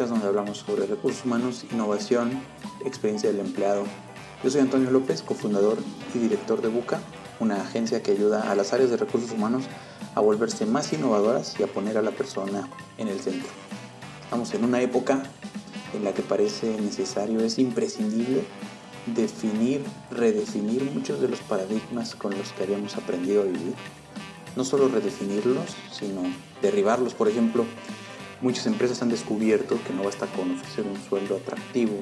podcast donde hablamos sobre recursos humanos, innovación, experiencia del empleado. Yo soy Antonio López, cofundador y director de Buca, una agencia que ayuda a las áreas de recursos humanos a volverse más innovadoras y a poner a la persona en el centro. Estamos en una época en la que parece necesario, es imprescindible definir, redefinir muchos de los paradigmas con los que habíamos aprendido a vivir. No solo redefinirlos, sino derribarlos. Por ejemplo, muchas empresas han descubierto que no basta con ofrecer un sueldo atractivo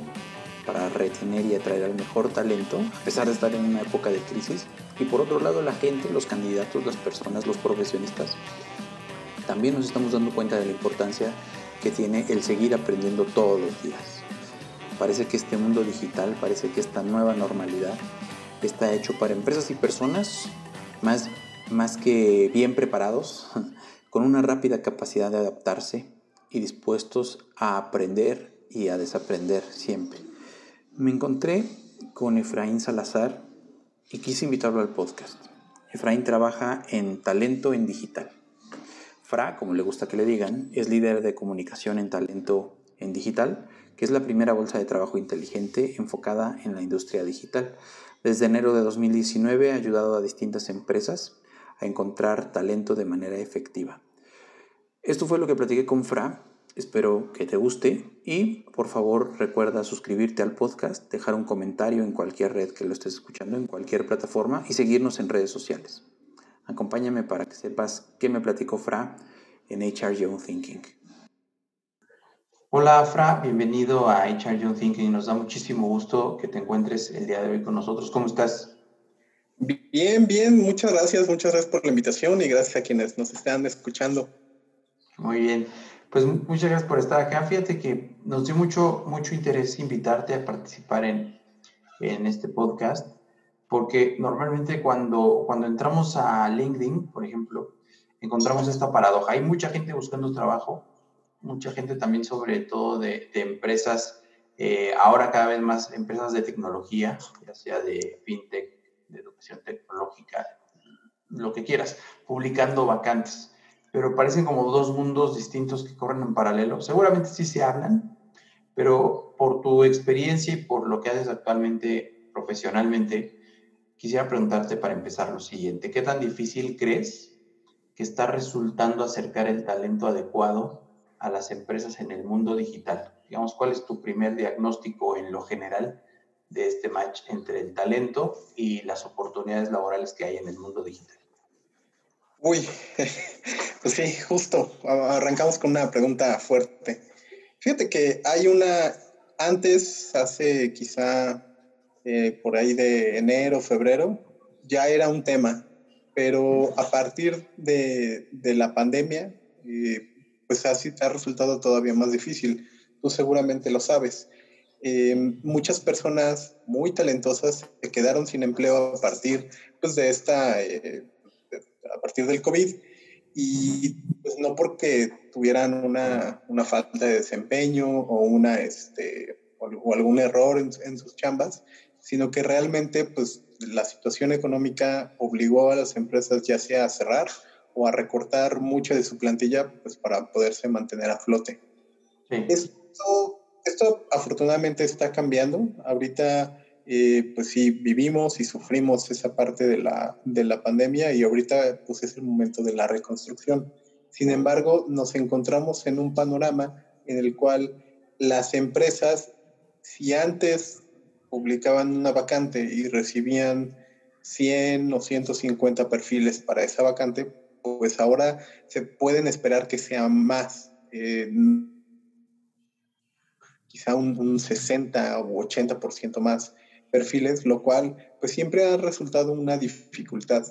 para retener y atraer al mejor talento, a pesar de estar en una época de crisis. Y por otro lado, la gente, los candidatos, las personas, los profesionistas, también nos estamos dando cuenta de la importancia que tiene el seguir aprendiendo todos los días. Parece que este mundo digital, parece que esta nueva normalidad está hecho para empresas y personas más, más que bien preparados, con una rápida capacidad de adaptarse y dispuestos a aprender y a desaprender siempre. Me encontré con Efraín Salazar y quise invitarlo al podcast. Efraín trabaja en talento en digital. Fra, como le gusta que le digan, es líder de comunicación en talento en digital que es la primera bolsa de trabajo inteligente enfocada en la industria digital. Desde enero de 2019 ha ayudado a distintas empresas a encontrar talento de manera efectiva. Esto fue lo que platiqué con Fra. Espero que te guste y por favor recuerda suscribirte al podcast, dejar un comentario en cualquier red que lo estés escuchando, en cualquier plataforma y seguirnos en redes sociales. Acompáñame para que sepas qué me platicó Fra en HR Young Thinking. Hola Afra, bienvenido a HR Young Thinking. Nos da muchísimo gusto que te encuentres el día de hoy con nosotros. ¿Cómo estás? Bien, bien, muchas gracias, muchas gracias por la invitación y gracias a quienes nos están escuchando. Muy bien, pues muchas gracias por estar acá. Fíjate que nos dio mucho, mucho interés invitarte a participar en, en este podcast, porque normalmente cuando, cuando entramos a LinkedIn, por ejemplo, encontramos esta paradoja. Hay mucha gente buscando trabajo, mucha gente también sobre todo de, empresas, eh, ahora cada vez más empresas de tecnología, ya sea de fintech, de educación tecnológica, lo que quieras, publicando vacantes. Pero parecen como dos mundos distintos que corren en paralelo. Seguramente sí se hablan, pero por tu experiencia y por lo que haces actualmente profesionalmente, quisiera preguntarte para empezar lo siguiente. ¿Qué tan difícil crees que está resultando acercar el talento adecuado a las empresas en el mundo digital? Digamos, ¿cuál es tu primer diagnóstico en lo general de este match entre el talento y las oportunidades laborales que hay en el mundo digital? Uy, pues sí, justo. Arrancamos con una pregunta fuerte. Fíjate que hay una, antes, hace quizá eh, por ahí de enero, febrero, ya era un tema, pero a partir de, de la pandemia, eh, pues así ha resultado todavía más difícil. Tú seguramente lo sabes. Eh, muchas personas muy talentosas se quedaron sin empleo a partir pues, de esta, eh, a partir del COVID y pues no porque tuvieran una, una falta de desempeño o, una, este, o, algún error en, en, sus chambas, sino que realmente pues la situación económica obligó a las empresas ya sea a cerrar o a recortar mucho de su plantilla pues, para poderse mantener a flote. Esto, esto, afortunadamente está cambiando. Ahorita, eh, pues sí, vivimos y sufrimos esa parte de la, de la pandemia y ahorita pues es el momento de la reconstrucción. Sin embargo, nos encontramos en un panorama en el cual las empresas, si antes publicaban una vacante y recibían 100 o 150 perfiles para esa vacante, pues ahora se pueden esperar que sea más, eh, quizá un, 60 o 80% más perfiles, lo cual pues siempre ha resultado una dificultad.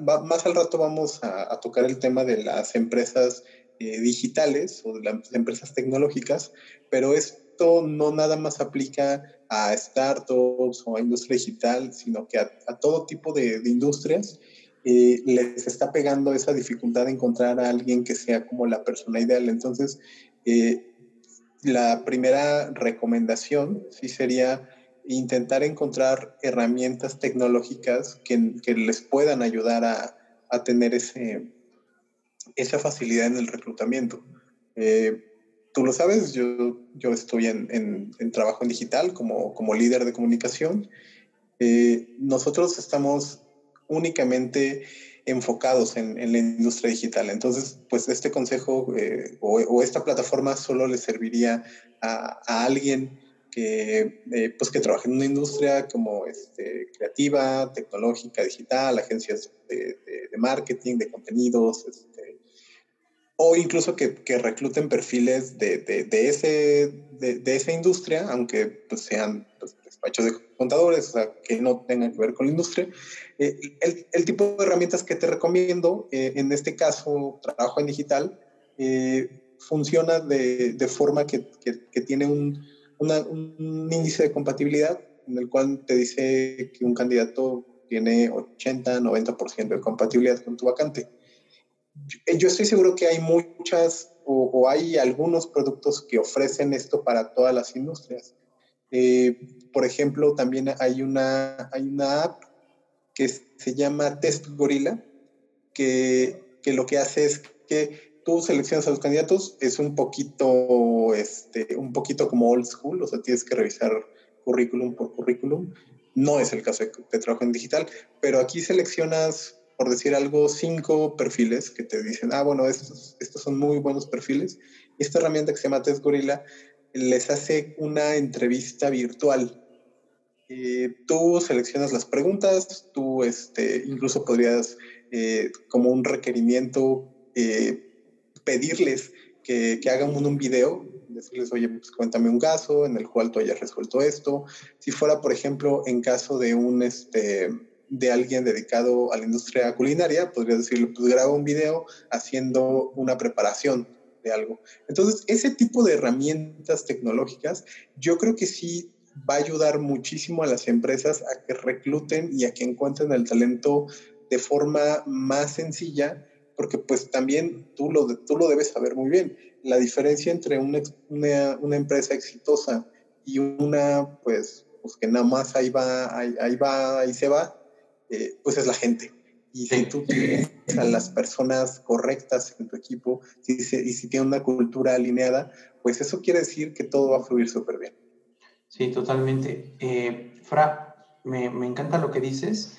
más al rato vamos a, tocar el tema de las empresas eh, digitales o de las empresas tecnológicas, pero esto no nada más aplica a startups o a industria digital, sino que a, todo tipo de, de industrias eh, les está pegando esa dificultad de encontrar a alguien que sea como la persona ideal. Entonces, eh, la primera recomendación sí sería intentar encontrar herramientas tecnológicas que, que les puedan ayudar a, a, tener ese, esa facilidad en el reclutamiento. Eh, tú lo sabes, yo, yo estoy en, en, trabajo en digital como, como líder de comunicación. Eh, nosotros estamos únicamente enfocados en, la industria digital. Entonces, pues este consejo eh, o, esta plataforma solo le serviría a, alguien que, eh, pues que trabaje en una industria como este, creativa, tecnológica, digital, agencias de, marketing, de contenidos, este, o incluso que, que recluten perfiles de, de ese, de, esa industria, aunque pues, sean despachos de contadores, o sea, que no tengan que ver con la industria. Eh, el, el, tipo de herramientas que te recomiendo, eh, en este caso, trabajo en digital, eh, funciona de, de forma que, que, tiene un, un índice de compatibilidad en el cual te dice que un candidato tiene 80, 90% de compatibilidad con tu vacante. Yo estoy seguro que hay muchas o, hay algunos productos que ofrecen esto para todas las industrias. Eh, por ejemplo, también hay una, hay una app que se llama Test Gorilla, que, que lo que hace es que tú seleccionas a los candidatos, es un poquito, este, un poquito como old school, o sea, tienes que revisar currículum por currículum. No es el caso de, de trabajo en digital, pero aquí seleccionas por decir algo, cinco perfiles que te dicen, ah, bueno, estos, estos son muy buenos perfiles. Esta herramienta que se llama Test Gorilla les hace una entrevista virtual. Eh, tú seleccionas las preguntas, tú este, incluso podrías, eh, como un requerimiento, eh, pedirles que, que, hagan un, un video, decirles, oye, pues cuéntame un caso en el cual tú hayas resuelto esto. Si fuera, por ejemplo, en caso de un, este, de alguien dedicado a la industria culinaria, podría decirle, pues graba un video haciendo una preparación de algo. Entonces, ese tipo de herramientas tecnológicas, yo creo que sí va a ayudar muchísimo a las empresas a que recluten y a que encuentren el talento de forma más sencilla, porque pues también tú lo, tú lo debes saber muy bien. La diferencia entre una, una, una empresa exitosa y una, pues, pues que nada más ahí va, ahí, ahí va, ahí se va, eh, pues es la gente. Y si tú tienes a las personas correctas en tu equipo y si tiene una cultura alineada, pues eso quiere decir que todo va a fluir súper bien. Sí, totalmente. Eh, Fra, me, me, encanta lo que dices,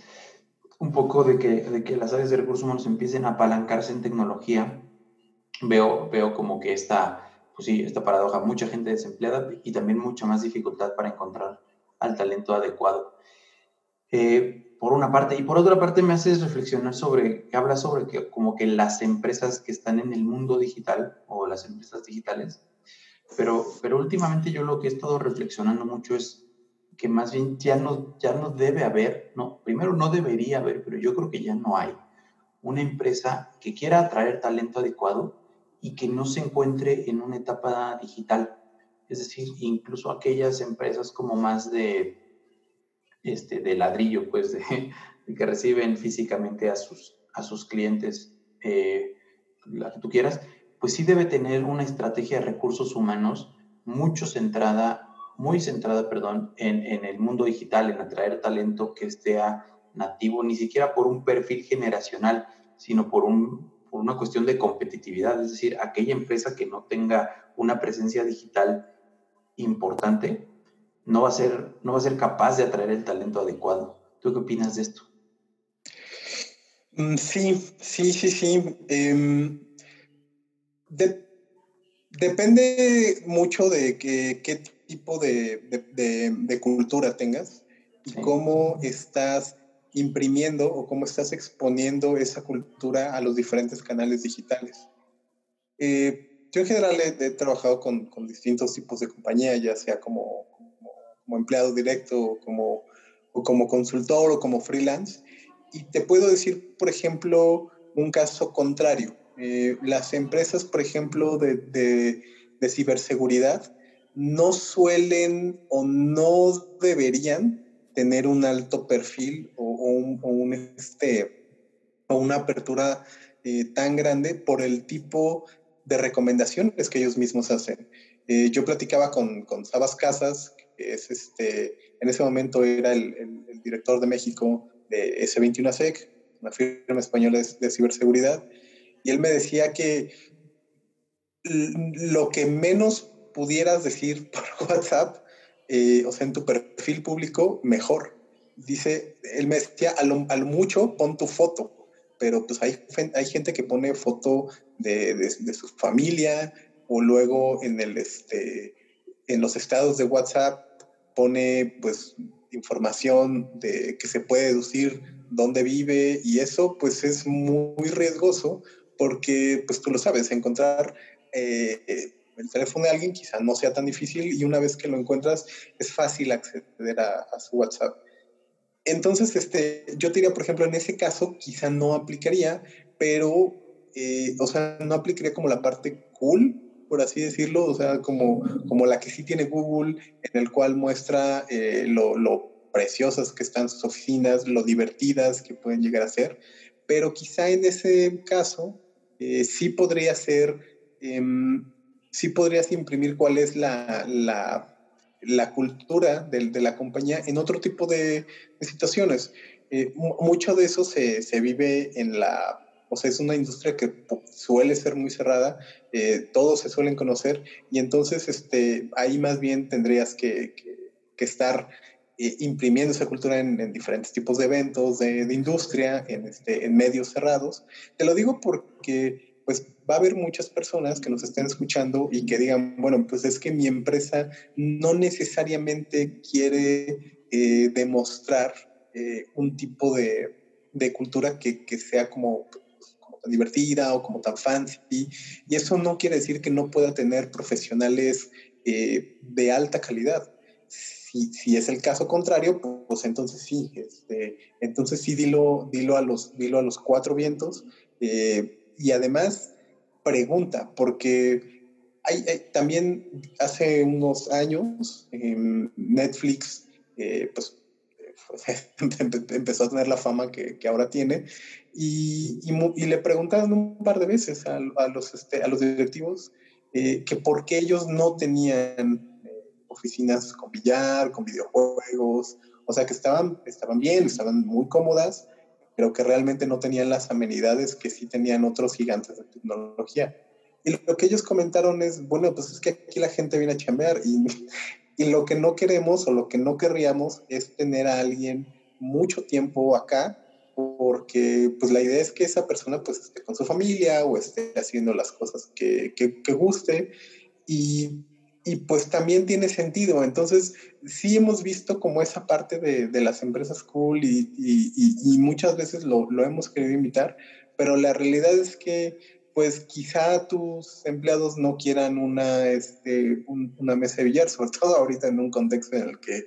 un poco de que, de que las áreas de recursos humanos empiecen a apalancarse en tecnología. Veo, veo como que esta, pues sí, esta paradoja, mucha gente desempleada y también mucha más dificultad para encontrar al talento adecuado. Eh, por una parte, y por otra parte me haces reflexionar sobre, habla sobre que como que las empresas que están en el mundo digital o las empresas digitales, pero, pero últimamente yo lo que he estado reflexionando mucho es que más bien ya no, ya no debe haber, no, primero no debería haber, pero yo creo que ya no hay una empresa que quiera atraer talento adecuado y que no se encuentre en una etapa digital. Es decir, incluso aquellas empresas como más de este, de ladrillo, pues, de, que reciben físicamente a sus, a sus clientes, eh, la que tú quieras, pues sí debe tener una estrategia de recursos humanos mucho centrada, muy centrada, perdón, en, en el mundo digital, en atraer talento que esté nativo, ni siquiera por un perfil generacional, sino por, un, por una cuestión de competitividad, es decir, aquella empresa que no tenga una presencia digital importante, no va a ser, no va a ser capaz de atraer el talento adecuado. ¿Tú qué opinas de esto? Mm, sí, sí, sí, sí. Em, depende mucho de qué tipo de, cultura tengas y cómo estás imprimiendo o cómo estás exponiendo esa cultura a los diferentes canales digitales. Eh, yo en general he, trabajado con, con, distintos tipos de compañía, ya sea como como empleado directo o como, o como consultor o como freelance. Y te puedo decir, por ejemplo, un caso contrario. Eh, las empresas, por ejemplo, de, de, de, ciberseguridad no suelen o no deberían tener un alto perfil o, un, este, o una apertura eh, tan grande por el tipo de recomendaciones que ellos mismos hacen. Eh, yo platicaba con, con Sabas Casas, es este, en ese momento era el, el, director de México de S21SEC, una firma española de, ciberseguridad, y él me decía que lo que menos pudieras decir por WhatsApp, eh, o sea, en tu perfil público, mejor. Dice, él me decía, a mucho pon tu foto, pero pues hay, hay gente que pone foto de, de, su familia o luego en, el, este, en los estados de WhatsApp pone pues información de que se puede deducir dónde vive y eso pues es muy riesgoso porque pues tú lo sabes, encontrar eh, el teléfono de alguien quizá no sea tan difícil y una vez que lo encuentras es fácil acceder a, su WhatsApp. Entonces, este, yo diría, por ejemplo, en ese caso quizá no aplicaría, pero, eh, o sea, no aplicaría como la parte cool, por así decirlo, o sea, como, como la que sí tiene Google, en el cual muestra eh, lo, lo preciosas que están sus oficinas, lo divertidas que pueden llegar a ser, pero quizá en ese caso eh, sí podría ser, em, sí podrías imprimir cuál es la, la, cultura de, de, la compañía en otro tipo de, situaciones. Eh, mucho de eso se, se, vive en la, o sea, es una industria que suele ser muy cerrada, eh, todos se suelen conocer y entonces este, ahí más bien tendrías que estar eh, imprimiendo esa cultura en, diferentes tipos de eventos de, industria, en, este, en medios cerrados. Te lo digo porque pues va a haber muchas personas que nos estén escuchando y que digan, bueno, pues es que mi empresa no necesariamente quiere eh, demostrar eh, un tipo de, de cultura que, que, sea como, como tan divertida o como tan fancy. Y eso no quiere decir que no pueda tener profesionales de alta calidad si, es el caso contrario, pues entonces sí, este, entonces sí dilo, dilo, a los, dilo a los cuatro vientos eh, y además pregunta, porque también hace unos años Netflix eh, pues, empezó a tener la fama que, que ahora tiene y, y, le preguntaron un par de veces a, a los, este, a los directivos eh, que por qué ellos no tenían oficinas con billar, con videojuegos, o sea que estaban, estaban bien, estaban muy cómodas, pero que realmente no tenían las amenidades que sí tenían otros gigantes de tecnología. Y lo que ellos comentaron es, bueno, pues es que aquí la gente viene a chambear y, y lo que no queremos o lo que no querríamos es tener a alguien mucho tiempo acá porque pues la idea es que esa persona pues esté con su familia o esté haciendo las cosas que, que, que guste y y pues también tiene sentido. Entonces, sí hemos visto como esa parte de, de las empresas cool y, y, y muchas veces lo, lo, hemos querido imitar, pero la realidad es que pues quizá tus empleados no quieran una, este, una mesa de billar, sobre todo ahorita en un contexto en el que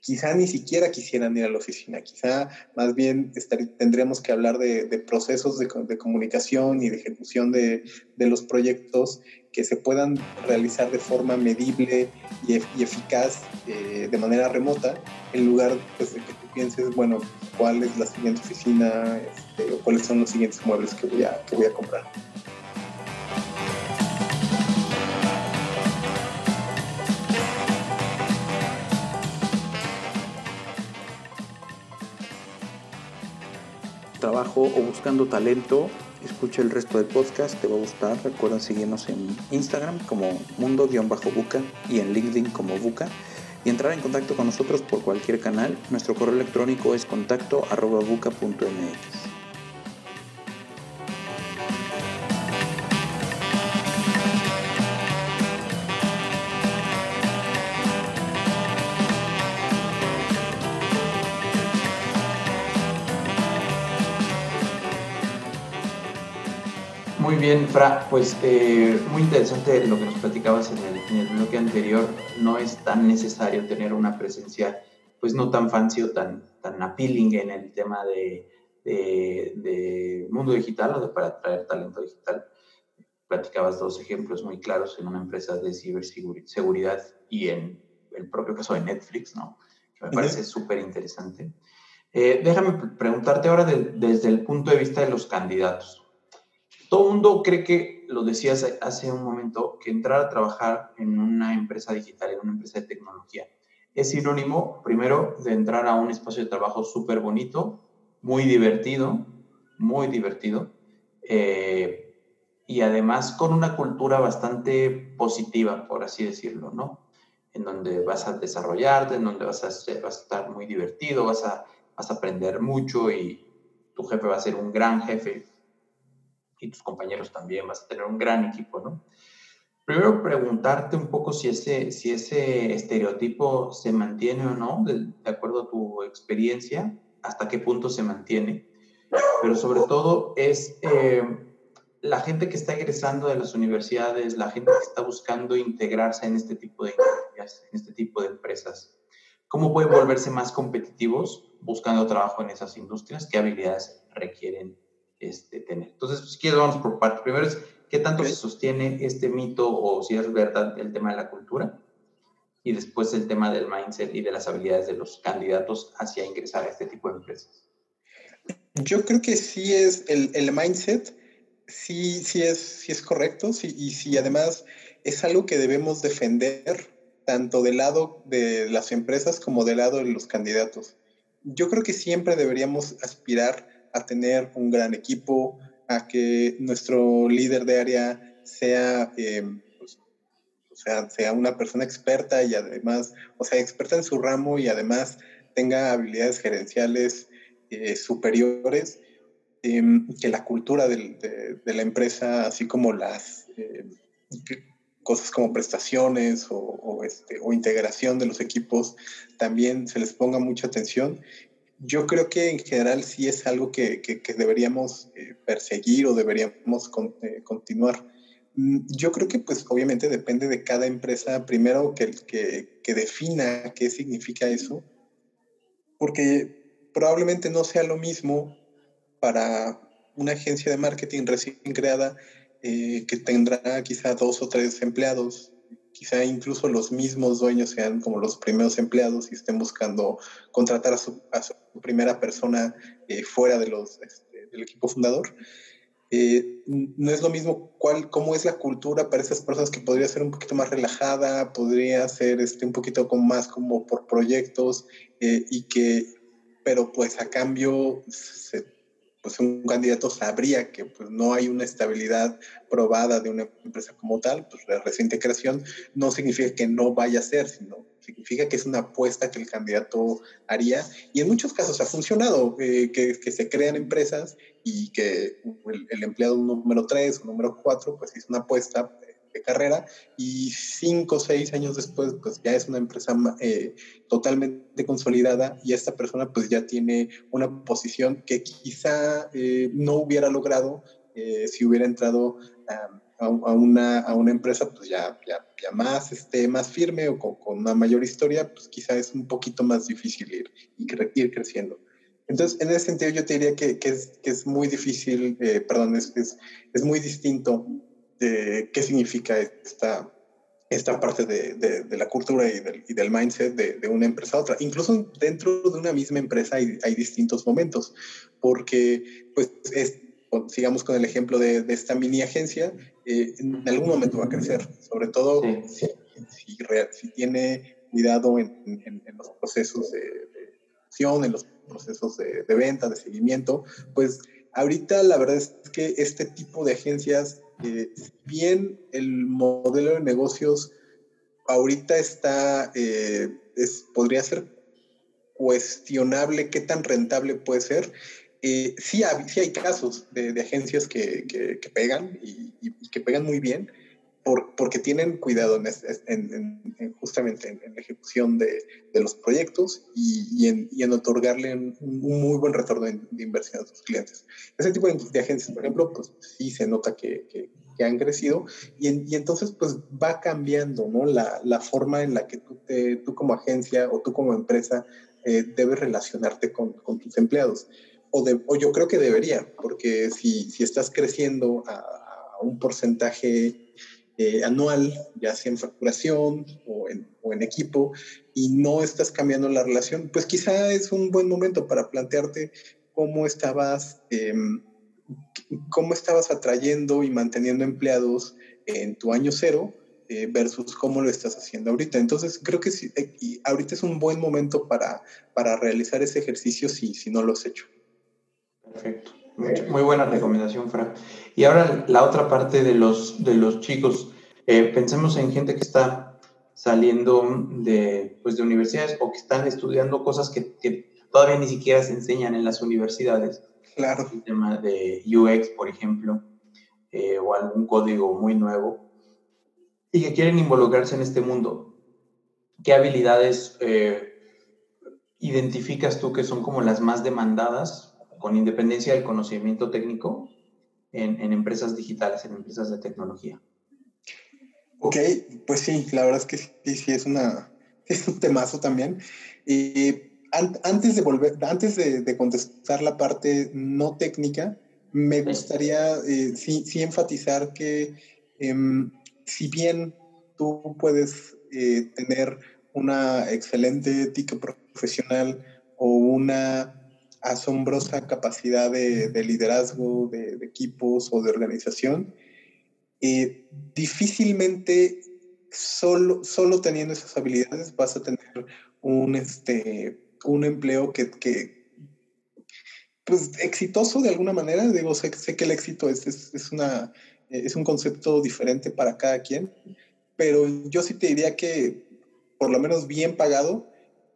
quizá ni siquiera quisieran ir a la oficina, quizá más bien tendríamos que hablar de, procesos de, comunicación y de ejecución de, los proyectos que se puedan realizar de forma medible y, eficaz eh, de manera remota, en lugar pues, de que tú pienses, bueno, cuál es la siguiente oficina este, o cuáles son los siguientes muebles que voy a, que voy a comprar. trabajo o buscando talento, escucha el resto del podcast, te va a gustar. Recuerda seguirnos en Instagram como mundo-buca y en LinkedIn como buca y entrar en contacto con nosotros por cualquier canal. Nuestro correo electrónico es contacto arroba buca.mx. bien, Fra, pues eh, muy interesante lo que nos platicabas en el, bloque anterior. No es tan necesario tener una presencia, pues no tan fancy o tan, tan appealing en el tema de, de, mundo digital o de para atraer talento digital. Platicabas dos ejemplos muy claros en una empresa de ciberseguridad y en el propio caso de Netflix, ¿no? Que me parece súper interesante. Eh, déjame preguntarte ahora desde el punto de vista de los candidatos. Todo el mundo cree que, lo decías hace un momento, que entrar a trabajar en una empresa digital, en una empresa de tecnología, es sinónimo, primero, de entrar a un espacio de trabajo súper bonito, muy divertido, muy divertido, eh, y además con una cultura bastante positiva, por así decirlo, ¿no? En donde vas a desarrollarte, en donde vas a, estar muy divertido, vas a, vas a aprender mucho y tu jefe va a ser un gran jefe y tus compañeros también, vas a tener un gran equipo, ¿no? Primero preguntarte un poco si ese, si ese estereotipo se mantiene o no, de, acuerdo a tu experiencia, hasta qué punto se mantiene, pero sobre todo es eh, la gente que está egresando de las universidades, la gente que está buscando integrarse en este tipo de en este tipo de empresas, ¿cómo pueden volverse más competitivos buscando trabajo en esas industrias? ¿Qué habilidades requieren este, tener? Entonces, si quieres, vamos por partes. Primero es, ¿qué tanto se sostiene este mito o si es verdad el tema de la cultura? Y después el tema del mindset y de las habilidades de los candidatos hacia ingresar a este tipo de empresas. Yo creo que sí es el, el mindset sí, sí es, sí es correcto, sí, y sí, además es algo que debemos defender tanto del lado de las empresas como del lado de los candidatos. Yo creo que siempre deberíamos aspirar a tener un gran equipo, a que nuestro líder de área sea, eh, pues, o sea, sea una persona experta y además, o sea, experta en su ramo y además tenga habilidades gerenciales eh, superiores Em, que la cultura de, la empresa, así como las eh, cosas como prestaciones este, o, integración de los equipos, también se les ponga mucha atención. Yo creo que en general sí es algo que, deberíamos eh, perseguir o deberíamos eh, continuar. Mm, yo creo que pues obviamente depende de cada empresa, primero que, que, que defina qué significa eso, porque probablemente no sea lo mismo para una agencia de marketing recién creada eh, que tendrá quizá dos o tres empleados, quizá incluso los mismos dueños sean como los primeros empleados y estén buscando contratar a su, primera persona eh, fuera de los, este, del equipo fundador. Eh, no es lo mismo cuál, cómo es la cultura para esas personas que podría ser un poquito más relajada, podría ser este, un poquito como más como por proyectos y que, pero pues a cambio se pues un candidato sabría que pues, no hay una estabilidad probada de una empresa como tal, pues la reciente creación no significa que no vaya a ser, sino significa que es una apuesta que el candidato haría. Y en muchos casos ha funcionado, eh, que, que, se crean empresas y que el, empleado número 3 o número 4 pues es una apuesta de carrera y cinco o seis años después pues ya es una empresa eh, totalmente consolidada y esta persona pues ya tiene una posición que quizá eh, no hubiera logrado eh, si hubiera entrado a, a, una, a, una, empresa pues ya, ya, ya, más, este, más firme o con, con, una mayor historia, pues quizá es un poquito más difícil ir, ir creciendo. Entonces, en ese sentido, yo te diría que, que, es, que es, muy difícil, eh, perdón, es, es, es, muy distinto de qué significa esta, esta parte de, de, la cultura y del, y del mindset de, de, una empresa a otra. Incluso dentro de una misma empresa hay, hay distintos momentos, porque, pues, es, sigamos con el ejemplo de, esta mini agencia, eh, en algún momento va a crecer, sobre todo si, si, si, tiene cuidado en, en, en, los procesos de, acción, en los procesos de, venta, de seguimiento, pues ahorita la verdad es que este tipo de agencias eh, bien el modelo de negocios ahorita está, eh, es, podría ser cuestionable qué tan rentable puede ser. Eh, sí, hay, sí, hay casos de, agencias que, que, pegan y, que pegan muy bien, porque tienen cuidado en, en, justamente en, la ejecución de, de los proyectos y, en, otorgarle un, muy buen retorno de, inversión a sus clientes. Ese tipo de, agencias, por ejemplo, pues sí se nota que, que, han crecido y, entonces pues va cambiando ¿no? la, la, forma en la que tú, te, tú como agencia o tú como empresa eh, debes relacionarte con, con tus empleados. O, de, o, yo creo que debería, porque si, si estás creciendo a, a un porcentaje eh, anual, ya sea en facturación o en, o en, equipo, y no estás cambiando la relación, pues quizá es un buen momento para plantearte cómo estabas, eh, cómo estabas atrayendo y manteniendo empleados en tu año cero eh, versus cómo lo estás haciendo ahorita. Entonces, creo que sí, eh, ahorita es un buen momento para, para realizar ese ejercicio si, si no lo has hecho. Perfecto. Muy buena recomendación, Frank. Y ahora la otra parte de los, de los chicos. Eh, pensemos en gente que está saliendo de, pues, de universidades o que están estudiando cosas que, que todavía ni siquiera se enseñan en las universidades. Claro. El tema de UX, por ejemplo, eh, o algún código muy nuevo, y que quieren involucrarse en este mundo. ¿Qué habilidades eh, identificas tú que son como las más demandadas, con independencia del conocimiento técnico, en, en empresas digitales, en empresas de tecnología? Ok, pues sí, la verdad es que sí, sí es, una, es un temazo también. Y antes de volver, antes de, contestar la parte no técnica, me gustaría eh, sí, sí, enfatizar que em, si bien tú puedes eh, tener una excelente ética profesional o una asombrosa capacidad de, liderazgo de, equipos o de organización, eh, difícilmente solo, solo teniendo esas habilidades vas a tener un, este, un empleo que, que pues exitoso de alguna manera. Digo, sé, sé que el éxito es, es, una, es un concepto diferente para cada quien, pero yo sí te diría que por lo menos bien pagado,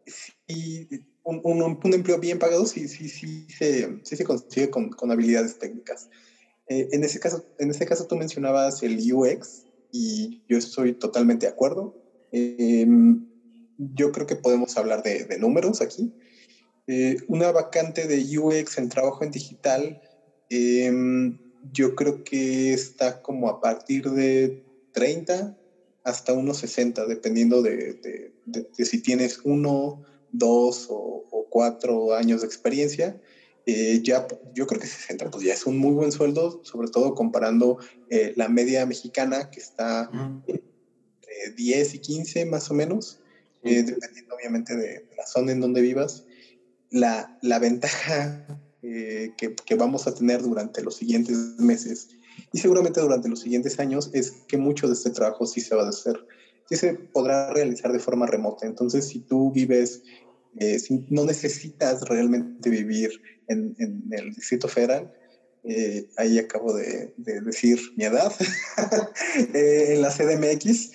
sí, un, un, empleo bien pagado sí, sí, sí, se, sí se consigue con, con habilidades técnicas. Eh, en, ese caso, en ese caso tú mencionabas el UX y yo estoy totalmente de acuerdo. Eh, yo creo que podemos hablar de, de números aquí. Eh, una vacante de UX en trabajo en digital, em, yo creo que está como a partir de 30 hasta unos 60, dependiendo de, de, si tienes uno, dos o, cuatro años de experiencia. Eh, ya, yo creo que 60 pues ya es un muy buen sueldo, sobre todo comparando eh, la media mexicana que está entre 10 y 15 más o menos. Eh, dependiendo obviamente de, la zona en donde vivas. La, la ventaja eh, que, que, vamos a tener durante los siguientes meses y seguramente durante los siguientes años es que mucho de este trabajo sí se va a hacer, sí se podrá realizar de forma remota. Entonces, si tú vives, eh, no necesitas realmente vivir en, el Distrito Federal, ahí acabo de, de, decir mi edad, en la CDMX,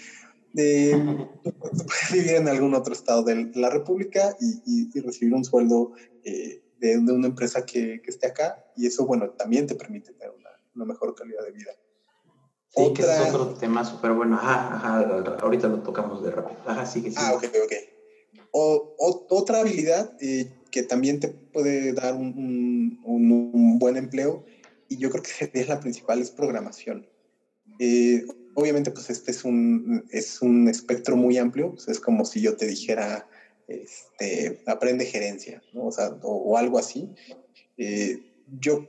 de, puedes vivir en algún otro estado de la República y, recibir un sueldo eh, de, una empresa que, que, esté acá y eso, bueno, también te permite tener una mejor calidad de vida. Sí, Otra... que es otro tema súper bueno. Ajá, ajá, ahorita lo tocamos de rápido. Ajá, que sí. Ah, ok, ok. O, o, otra habilidad eh, que también te puede dar un, un, un, buen empleo y yo creo que sería la principal es programación. Eh, obviamente, pues este es un, es un espectro muy amplio, pues, es como si yo te dijera, este, aprende gerencia, ¿no? o, sea, o, algo así. Eh, yo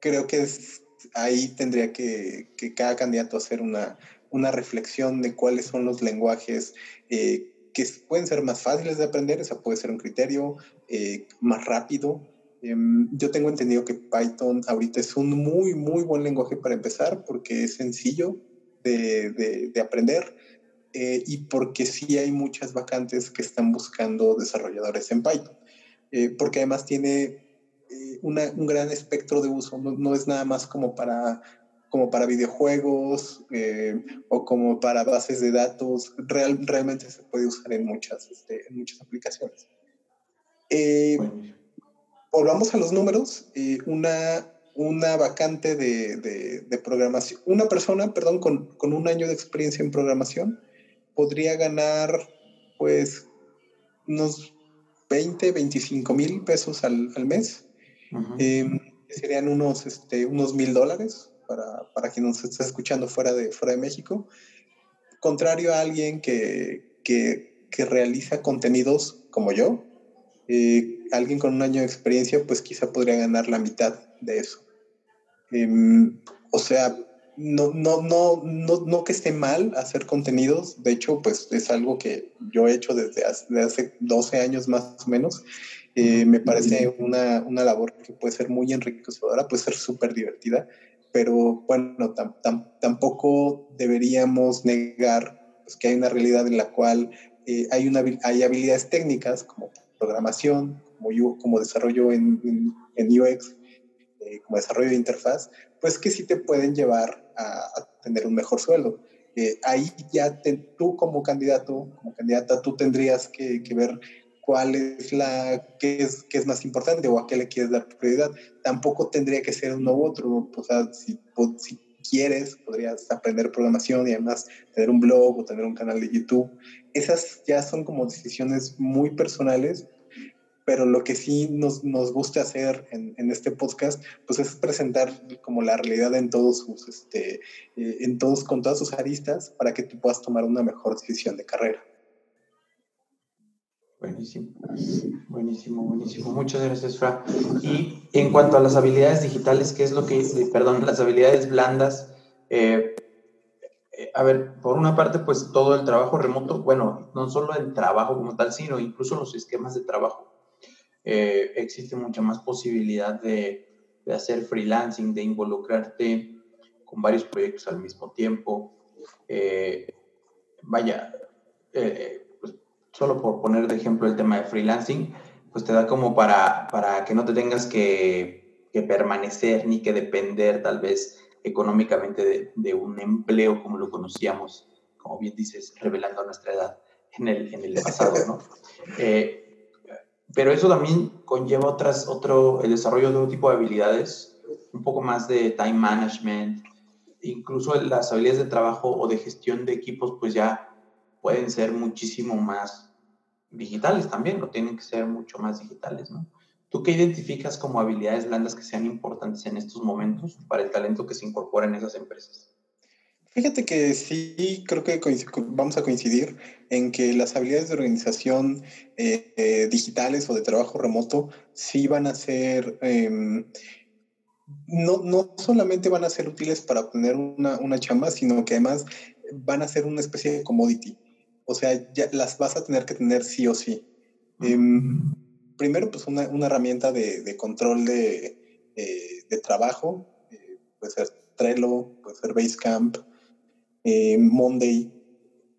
creo que es, ahí tendría que, que, cada candidato hacer una, una reflexión de cuáles son los lenguajes eh, que pueden ser más fáciles de aprender, ese puede ser un criterio eh, más rápido. Em, yo tengo entendido que Python ahorita es un muy, muy buen lenguaje para empezar porque es sencillo, de, de, aprender eh, y porque sí hay muchas vacantes que están buscando desarrolladores en Python, eh, porque además tiene eh, una, un gran espectro de uso, no, no, es nada más como para, como para videojuegos o como para bases de datos, Real, realmente se puede usar en muchas, este, en muchas aplicaciones. volvamos a los números, una una vacante de, de, programación, una persona, perdón, con, con, un año de experiencia en programación podría ganar pues unos 20, 25 mil pesos al, al mes. Eh, serían unos, este, unos mil dólares para, para quien nos está escuchando fuera de, fuera de México. Contrario a alguien que, que, que realiza contenidos como yo, eh, alguien con un año de experiencia, pues quizá podría ganar la mitad de eso. Eh, o sea, no, no, no, no, no que esté mal hacer contenidos, de hecho, pues es algo que yo he hecho desde hace, desde hace 12 años más o menos. Eh, me parece una, una, labor que puede ser muy enriquecedora, puede ser súper divertida, pero bueno, tam, tam, tampoco deberíamos negar pues, que hay una realidad en la cual eh, hay, una, hay habilidades técnicas como programación, como, desarrollo en, en, UX, eh, como desarrollo de interfaz, pues que sí te pueden llevar a, tener un mejor sueldo. Eh, ahí ya tú como candidato, como candidata, tú tendrías que, ver cuál es la, qué es, qué es más importante o a qué le quieres dar prioridad. Tampoco tendría que ser uno u otro, o sea, si, si quieres, podrías aprender programación y además tener un blog o tener un canal de YouTube. Esas ya son como decisiones muy personales, pero lo que sí nos, nos gusta hacer en, en, este podcast, pues es presentar como la realidad en todos sus, este, eh, en todos, con todas sus aristas para que tú puedas tomar una mejor decisión de carrera. Buenísimo, buenísimo, buenísimo. Muchas gracias, Fra. Y en cuanto a las habilidades digitales, ¿qué es lo que, perdón, las habilidades blandas? Eh, eh, a ver, por una parte, pues todo el trabajo remoto, bueno, no solo el trabajo como tal, sino incluso los esquemas de trabajo. Eh, existe mucha más posibilidad de, de hacer freelancing, de involucrarte con varios proyectos al mismo tiempo. vaya, solo por poner de ejemplo el tema de freelancing, pues te da como para, para que no te tengas que, que permanecer ni que depender tal vez económicamente de, de, un empleo como lo conocíamos, como bien dices, revelando nuestra edad en el, en el pasado, ¿no? Eh, pero eso también conlleva otras, otro, el desarrollo de otro tipo de habilidades, un poco más de time management, incluso las habilidades de trabajo o de gestión de equipos, pues ya pueden ser muchísimo más digitales también, no tienen que ser mucho más digitales, ¿no? ¿Tú qué identificas como habilidades blandas que sean importantes en estos momentos para el talento que se incorpora en esas empresas? Fíjate que sí, creo que vamos a coincidir en que las habilidades de organización eh, eh, digitales o de trabajo remoto sí van a ser, em, no, no, solamente van a ser útiles para obtener una, una chamba, sino que además van a ser una especie de commodity. O sea, ya las vas a tener que tener sí o sí. Em, primero, pues una, una herramienta de, de control de, eh, de trabajo. Eh, puede ser Trello, puede ser Basecamp, eh, Monday.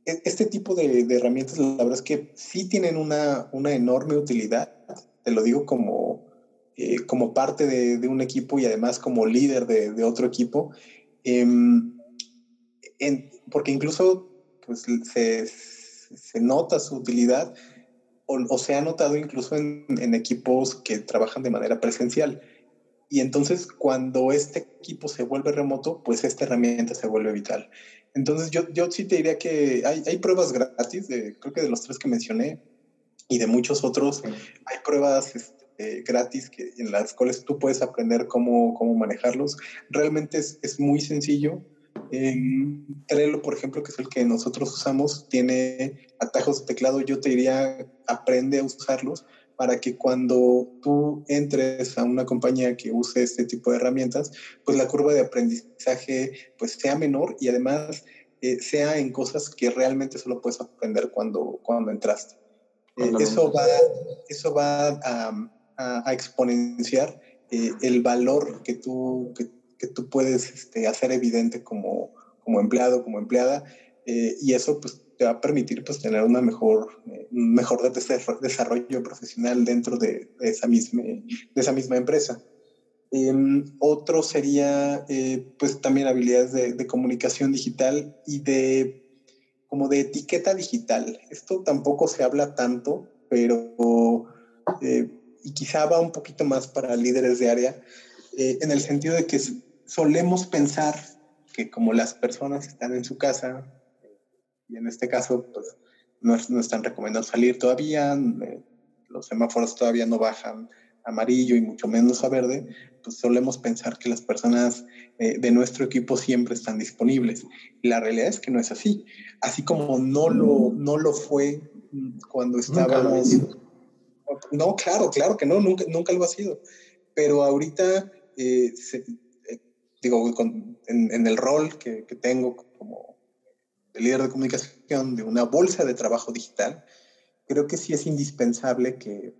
E, este tipo de, de, herramientas, la verdad es que sí tienen una, una enorme utilidad. Te lo digo como, como parte de, de, un equipo y además como líder de, otro equipo. Em, en, porque incluso pues, se, se nota su utilidad o, se ha notado incluso en, en, equipos que trabajan de manera presencial. Y entonces cuando este equipo se vuelve remoto, pues esta herramienta se vuelve vital. Entonces yo, yo sí te diría que hay, hay pruebas gratis, de, creo que de los tres que mencioné y de muchos otros, hay pruebas este, gratis que, en las cuales tú puedes aprender cómo, cómo manejarlos. Realmente es, es muy sencillo en Trello, por ejemplo, que es el que nosotros usamos, tiene atajos de teclado. Yo te diría, aprende a usarlos para que cuando tú entres a una compañía que use este tipo de herramientas, pues la curva de aprendizaje pues sea menor y además eh, sea en cosas que realmente solo puedes aprender cuando, cuando entraste. Eh, eso, va, eso va a, a, exponenciar eh, el valor que tú, que, que tú puedes este, hacer evidente como, como empleado, como empleada, eh, y eso pues te va a permitir pues tener una mejor, eh, un mejor desarrollo profesional dentro de, esa, misma, de esa misma empresa. Em, otro sería eh, pues también habilidades de, de, comunicación digital y de como de etiqueta digital. Esto tampoco se habla tanto, pero y quizá va un poquito más para líderes de área, en el sentido de que solemos pensar que como las personas están en su casa, y en este caso, pues no, no están recomendando salir todavía, eh, los semáforos todavía no bajan amarillo y mucho menos a verde, pues solemos pensar que las personas eh, de nuestro equipo siempre están disponibles. Y la realidad es que no es así. Así como no lo, no lo fue cuando estábamos... No, claro, claro que no, nunca, nunca lo ha sido. Pero ahorita eh, se, digo, en, el rol que, tengo como líder de comunicación de una bolsa de trabajo digital, creo que sí es indispensable que,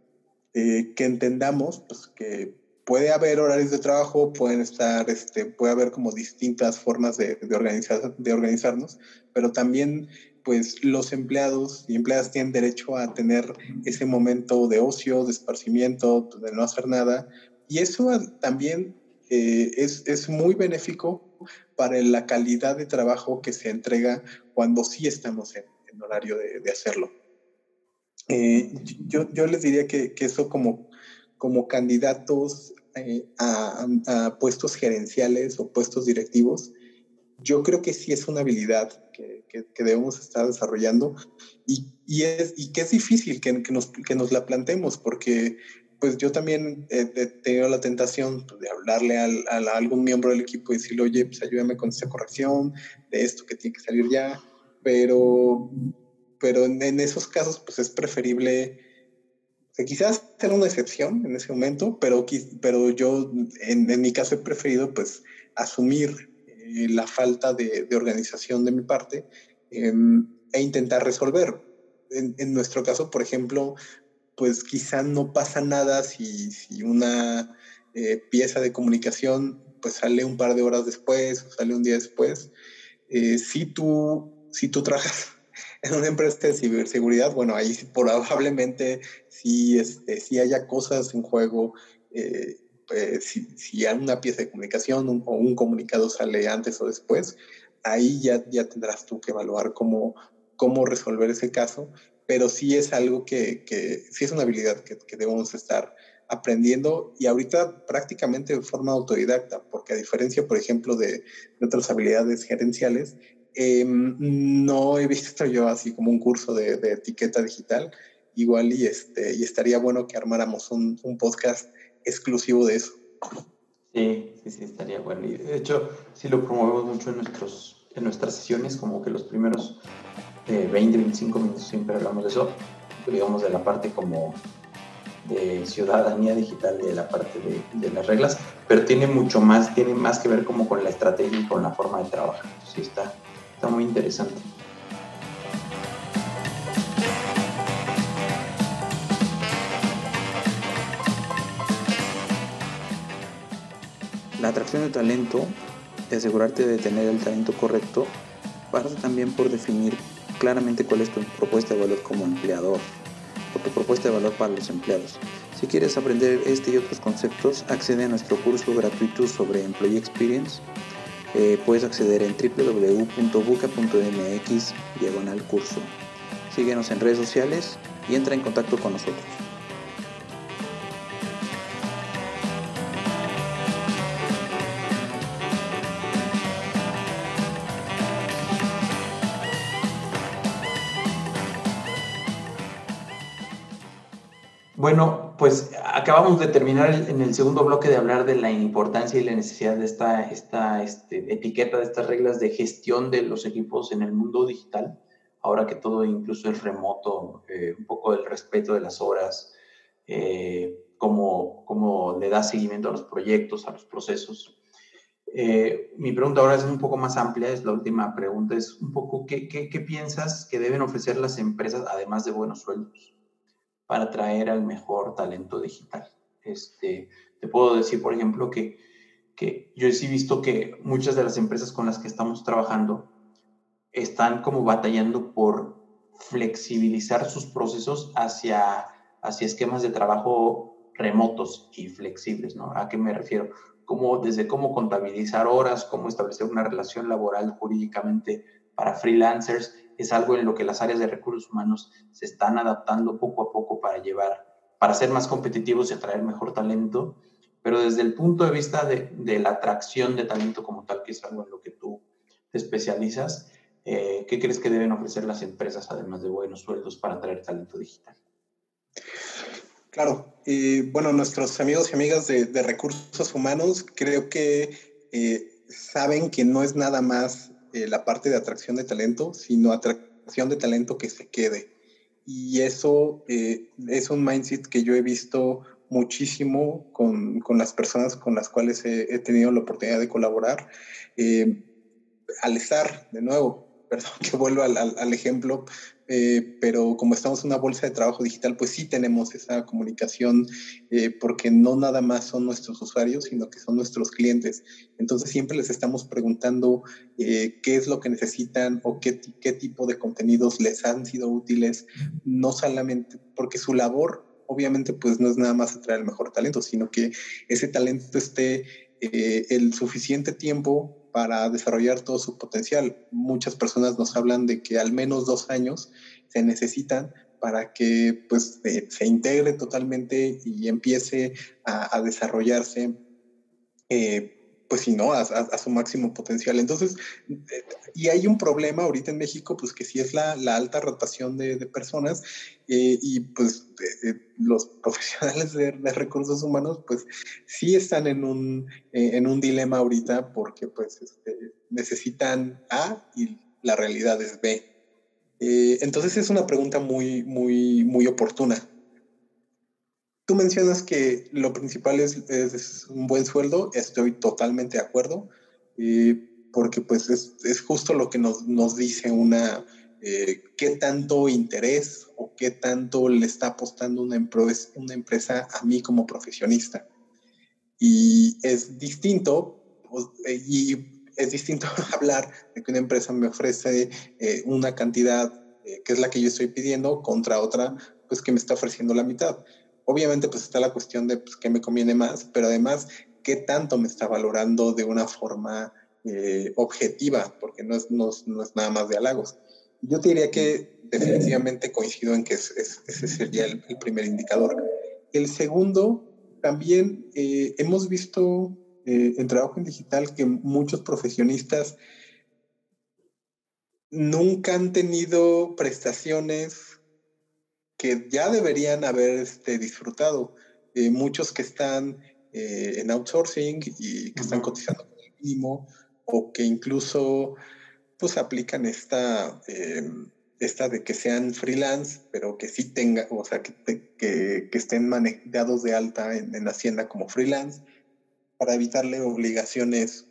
eh, que entendamos pues, que puede haber horarios de trabajo, pueden estar, este, puede haber como distintas formas de, organizar, de organizarnos, pero también pues los empleados y empleadas tienen derecho a tener ese momento de ocio, de esparcimiento, de no hacer nada. Y eso también es, es, muy benéfico para la calidad de trabajo que se entrega cuando sí estamos en, horario de, de hacerlo. yo, yo les diría que, que eso como, como candidatos a, a, puestos gerenciales o puestos directivos, yo creo que sí es una habilidad que, que, debemos estar desarrollando y, y, es, y que es difícil que, que, nos, que nos la planteemos porque pues yo también he, tenido la tentación de hablarle al, a algún miembro del equipo y decirle, oye, pues ayúdame con esta corrección de esto que tiene que salir ya, pero, pero en, en esos casos pues es preferible quizás sea una excepción en ese momento, pero, pero yo en, en mi caso he preferido pues asumir eh, la falta de, de, organización de mi parte em, e intentar resolver. En, en, nuestro caso, por ejemplo, pues quizá no pasa nada si, si una eh, pieza de comunicación pues sale un par de horas después o sale un día después. Eh, si, tú, si tú trabajas en una empresa de ciberseguridad, bueno, ahí probablemente sí, este, si haya cosas en juego eh, eh, si, si, hay una pieza de comunicación o un comunicado sale antes o después, ahí ya, ya tendrás tú que evaluar cómo, cómo resolver ese caso, pero sí es algo que, que sí es una habilidad que, que, debemos estar aprendiendo y ahorita prácticamente de forma autodidacta, porque a diferencia, por ejemplo, de, de otras habilidades gerenciales, eh, no he visto yo así como un curso de, de, etiqueta digital, igual y, este, y estaría bueno que armáramos un, un podcast exclusivo de eso. Sí, sí, sí, estaría bueno. Y de hecho, sí lo promovemos mucho en, nuestros, en nuestras sesiones, como que los primeros eh, 20, 25 minutos siempre hablamos de eso, digamos de la parte como de ciudadanía digital, de la parte de, de, las reglas, pero tiene mucho más, tiene más que ver como con la estrategia y con la forma de trabajar. Sí, está, está muy interesante. La atracción de talento y asegurarte de tener el talento correcto pasa también por definir claramente cuál es tu propuesta de valor como empleador o tu propuesta de valor para los empleados. Si quieres aprender este y otros conceptos, accede a nuestro curso gratuito sobre Employee Experience. Eh, puedes acceder en www.buca.mx diagonal curso. Síguenos en redes sociales y entra en contacto con nosotros. Bueno, pues acabamos de terminar en el segundo bloque de hablar de la importancia y la necesidad de esta, esta este, etiqueta, de estas reglas de gestión de los equipos en el mundo digital, ahora que todo incluso es remoto, eh, un poco del respeto de las horas, eh, cómo, cómo, le da seguimiento a los proyectos, a los procesos. Eh, mi pregunta ahora es un poco más amplia, es la última pregunta, es un poco, ¿qué, qué, qué piensas que deben ofrecer las empresas además de buenos sueldos? Para atraer al mejor talento digital. Este, te puedo decir, por ejemplo, que, que yo sí he visto que muchas de las empresas con las que estamos trabajando están como batallando por flexibilizar sus procesos hacia, hacia esquemas de trabajo remotos y flexibles, ¿no? ¿A qué me refiero? Como, desde cómo contabilizar horas, cómo establecer una relación laboral jurídicamente para freelancers, es algo en lo que las áreas de recursos humanos se están adaptando poco a poco para llevar, para ser más competitivos y atraer mejor talento, pero desde el punto de vista de, la atracción de talento como tal, que es algo en lo que tú te especializas, eh, ¿qué crees que deben ofrecer las empresas, además de buenos sueldos, para atraer talento digital? Claro, eh, bueno, nuestros amigos y amigas de, de recursos humanos creo que eh, saben que no es nada más eh, la parte de atracción de talento, sino atracción de talento que se quede. Y eso eh, es un mindset que yo he visto muchísimo con, con las personas con las cuales he, tenido la oportunidad de colaborar. Eh, al estar, de nuevo, perdón que vuelva al, al, al ejemplo, eh, pero como estamos en una bolsa de trabajo digital, pues sí tenemos esa comunicación, eh, porque no nada más son nuestros usuarios, sino que son nuestros clientes. Entonces siempre les estamos preguntando eh, qué es lo que necesitan o qué, qué tipo de contenidos les han sido útiles, no solamente porque su labor obviamente pues no es nada más atraer el mejor talento, sino que ese talento esté el suficiente tiempo para desarrollar todo su potencial. Muchas personas nos hablan de que al menos dos años se necesitan para que pues, se integre totalmente y empiece a, desarrollarse eh, pues si no, a, su máximo potencial. Entonces, eh, y hay un problema ahorita en México, pues que sí es la, alta rotación de, personas eh, y pues eh, los profesionales de, recursos humanos, pues sí están en un, en un dilema ahorita porque pues este, necesitan A y la realidad es B. entonces es una pregunta muy, muy, muy oportuna. Mencionas que lo principal es, un buen sueldo, estoy totalmente de acuerdo, eh, porque pues es, justo lo que nos, dice una, eh, qué tanto interés o qué tanto le está apostando una, empresa, a mí como profesionista. Y es distinto, eh, y es distinto hablar de que una empresa me ofrece una cantidad que es la que yo estoy pidiendo contra otra, pues que me está ofreciendo la mitad obviamente pues está la cuestión de pues, qué me conviene más, pero además qué tanto me está valorando de una forma eh, objetiva, porque no es, no, es nada más de halagos. Yo te diría que definitivamente coincido en que ese sería el, primer indicador. El segundo, también eh, hemos visto eh, en trabajo en digital que muchos profesionistas nunca han tenido prestaciones que ya deberían haber este, disfrutado. Eh, muchos que están eh, en outsourcing y que están cotizando con el mínimo o que incluso pues aplican esta, em, esta de que sean freelance, pero que sí tengan, o sea, que, que, que estén manejados de alta en, en, Hacienda como freelance para evitarle obligaciones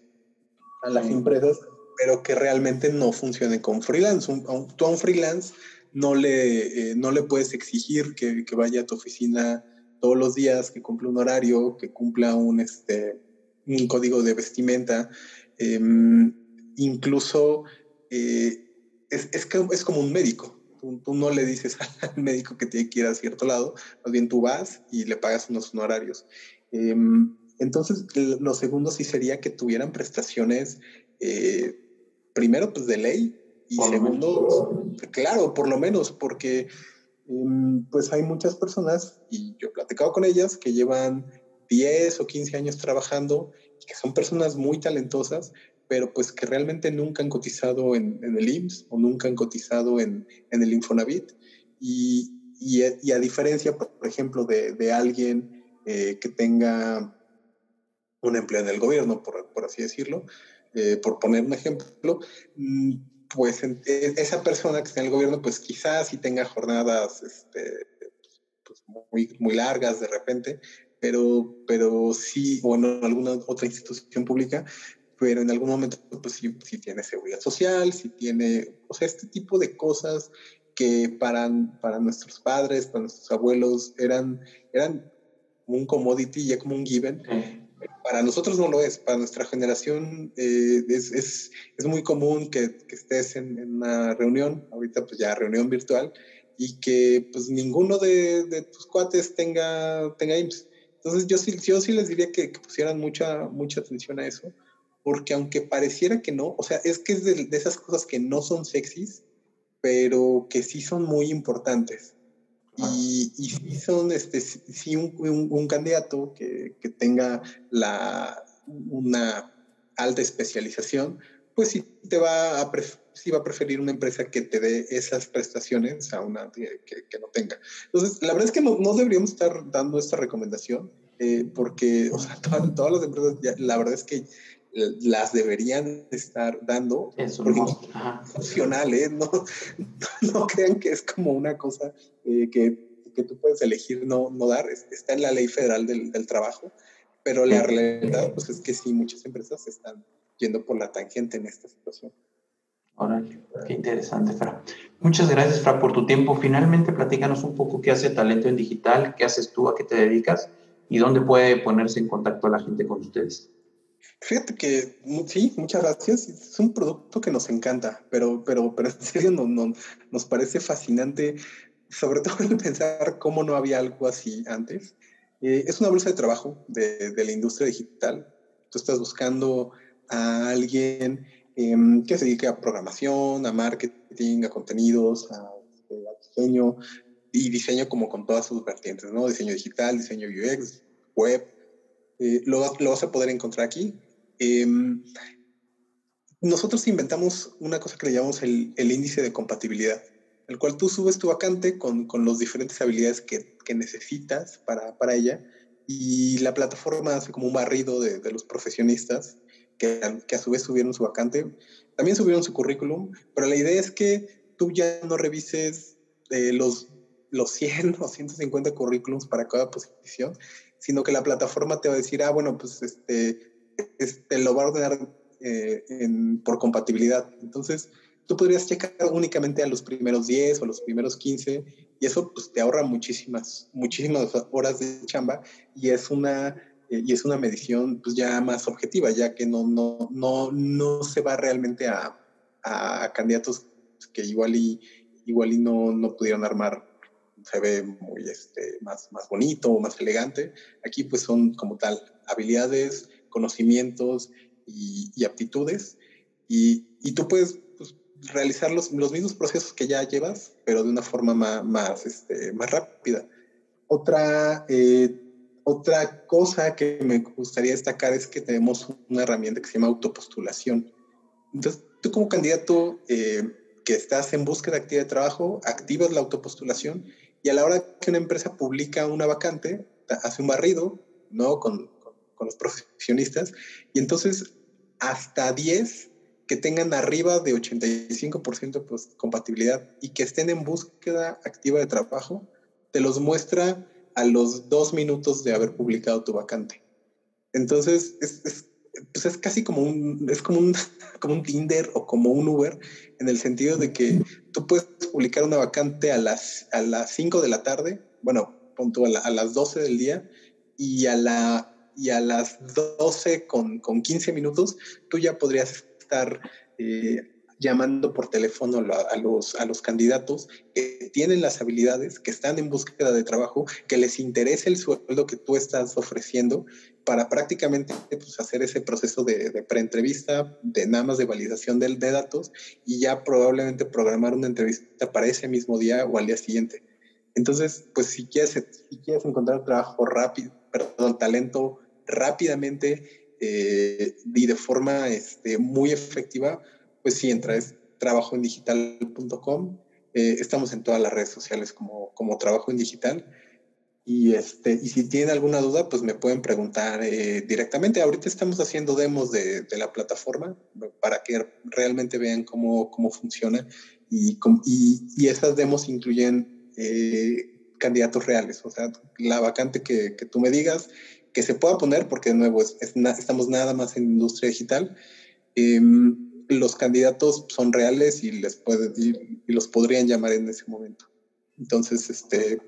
a las empresas, pero que realmente no funcionen con freelance. tú a un freelance no le, eh, no le puedes exigir que, vaya a tu oficina todos los días, que cumpla un horario, que cumpla un, este, un código de vestimenta. Em, incluso eh, es, es, es, como un médico. Tú, no le dices al médico que tiene que ir a cierto lado, más bien tú vas y le pagas unos honorarios. Em, entonces, lo segundo sí sería que tuvieran prestaciones, eh, primero, pues de ley, y segundo, claro, por lo menos, porque em, pues hay muchas personas, y yo he platicado con ellas, que llevan 10 o 15 años trabajando que son personas muy talentosas, pero pues que realmente nunca han cotizado en, el IMSS o nunca han cotizado en, en el Infonavit. Y, y, y, a diferencia, por ejemplo, de, de alguien eh, que tenga un empleo en el gobierno, por, por así decirlo, eh, por poner un ejemplo, mm, pues e, esa persona que está en el gobierno, pues quizás sí tenga jornadas este, pues, muy, muy largas de repente, pero, pero sí, o en alguna otra institución pública, pero en algún momento, pues sí, sí tiene seguridad social, sí tiene, o sea, este tipo de cosas que para, para nuestros padres, para nuestros abuelos, eran, eran un commodity, ya como un given, para nosotros no lo es, para nuestra generación eh, es, es, es, muy común que, que estés en, una reunión, ahorita pues ya reunión virtual, y que pues ninguno de, de tus cuates tenga, tenga IMSS. Entonces yo sí, yo sí les diría que, pusieran mucha, mucha atención a eso, porque aunque pareciera que no, o sea, es que es de, de esas cosas que no son sexys, pero que sí son muy importantes. Y, y son, este, si un, un, candidato que, que, tenga la, una alta especialización, pues sí, te va a sí va a preferir una empresa que te dé esas prestaciones a una que, que no tenga. Entonces, la verdad es que no, no deberíamos estar dando esta recomendación, eh, porque, o sea, todas, todas las empresas, la verdad es que las deberían estar dando es funcional, ¿eh? no, no, crean que es como una cosa eh, que, que, tú puedes elegir no, no dar, está en la ley federal del, del trabajo, pero la realidad pues, es que sí, muchas empresas están yendo por la tangente en esta situación. Órale, qué interesante, Fra. Muchas gracias, Fra, por tu tiempo. Finalmente, platícanos un poco qué hace Talento en Digital, qué haces tú, a qué te dedicas y dónde puede ponerse en contacto la gente con ustedes. Fíjate que sí, muchas gracias. Es un producto que nos encanta, pero, pero, pero en serio no, no, nos parece fascinante, sobre todo pensar cómo no había algo así antes. Eh, es una bolsa de trabajo de, de, la industria digital tú estás buscando a alguien em, que se dedique a programación, a marketing, a contenidos, a, este, diseño y diseño como con todas sus vertientes, ¿no? Diseño digital, diseño UX, web, eh, lo, vas a poder encontrar aquí. Em, nosotros inventamos una cosa que le llamamos el, el, índice de compatibilidad, el cual tú subes tu vacante con, con las diferentes habilidades que, que necesitas para, para, ella y la plataforma hace como un barrido de, de los profesionistas que, que, a su vez subieron su vacante. También subieron su currículum, pero la idea es que tú ya no revises eh, los, los 100 o 150 currículums para cada posición, sino que la plataforma te va a decir, ah, bueno, pues este, este lo va a ordenar eh, por compatibilidad. Entonces, tú podrías checar únicamente a los primeros 10 o los primeros 15 y eso pues, te ahorra muchísimas, muchísimas horas de chamba y es una, eh, y es una medición pues, ya más objetiva, ya que no, no, no, no se va realmente a, a candidatos que igual y, igual y no, no pudieron armar se ve muy este, más, más bonito, más elegante. Aquí pues son como tal habilidades, conocimientos y, aptitudes. Y, y, tú puedes pues, realizar los, los, mismos procesos que ya llevas, pero de una forma más, más, este, más rápida. Otra, eh, otra cosa que me gustaría destacar es que tenemos una herramienta que se llama autopostulación. Entonces, tú como candidato eh, que estás en búsqueda activa de trabajo, activas la autopostulación y a la hora que una empresa publica una vacante, hace un barrido, ¿no? Con, los profesionistas. Y entonces, hasta 10 que tengan arriba de 85% pues, compatibilidad y que estén en búsqueda activa de trabajo, te los muestra a los dos minutos de haber publicado tu vacante. Entonces, es, es, pues es casi como un, es como un, como un Tinder o como un Uber, en el sentido de que tú puedes publicar una vacante a las, a las 5 de la tarde, bueno, punto a, las 12 del día, y a la y a las 12 con, con 15 minutos tú ya podrías estar eh, llamando por teléfono a, los, a los candidatos que tienen las habilidades, que están en búsqueda de trabajo, que les interesa el sueldo que tú estás ofreciendo para prácticamente pues, hacer ese proceso de, de preentrevista, de nada más de validación de, de datos y ya probablemente programar una entrevista para ese mismo día o al día siguiente. Entonces, pues si quieres, si quieres encontrar trabajo rápido, perdón, talento rápidamente eh, y de forma este, muy efectiva, pues sí, entra, es trabajoindigital.com. Eh, estamos en todas las redes sociales como, como Trabajo en Digital. Y, este, y si tienen alguna duda, pues me pueden preguntar eh, directamente. Ahorita estamos haciendo demos de, de, la plataforma para que realmente vean cómo, cómo funciona. Y, y, y esas demos incluyen eh, candidatos reales. O sea, la vacante que, que, tú me digas que se pueda poner, porque de nuevo es, estamos nada más en industria digital. Eh, los candidatos son reales y les puede, y, los podrían llamar en ese momento. Entonces, este,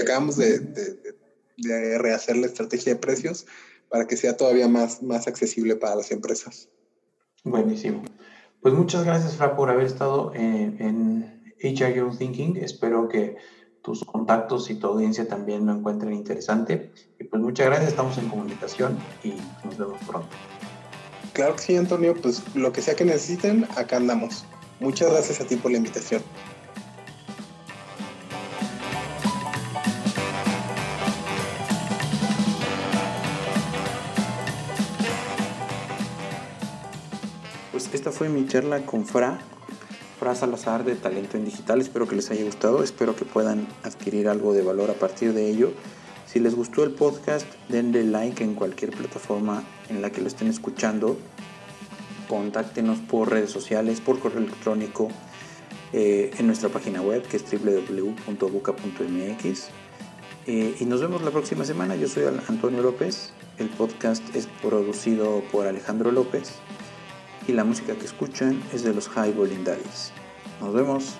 acabamos de, de, de, rehacer la estrategia de precios para que sea todavía más, más accesible para las empresas. Buenísimo. Pues muchas gracias, Fra, por haber estado en, en HR Young Thinking. Espero que tus contactos y tu audiencia también lo encuentren interesante. Y pues muchas gracias, estamos en comunicación y nos vemos pronto. Claro que sí, Antonio, pues lo que sea que necesiten, acá andamos. Muchas gracias a ti por la invitación. Pues esta fue mi charla con Fra, Fra Salazar de Talento en Digital. Espero que les haya gustado, espero que puedan adquirir algo de valor a partir de ello. Si les gustó el podcast, denle like en cualquier plataforma en la que lo estén escuchando. Contáctenos por redes sociales, por correo electrónico, eh, en nuestra página web que es www.buca.mx. Eh, y nos vemos la próxima semana. Yo soy Antonio López. El podcast es producido por Alejandro López. Y la música que escuchan es de los High Bowling Daddies. Nos vemos.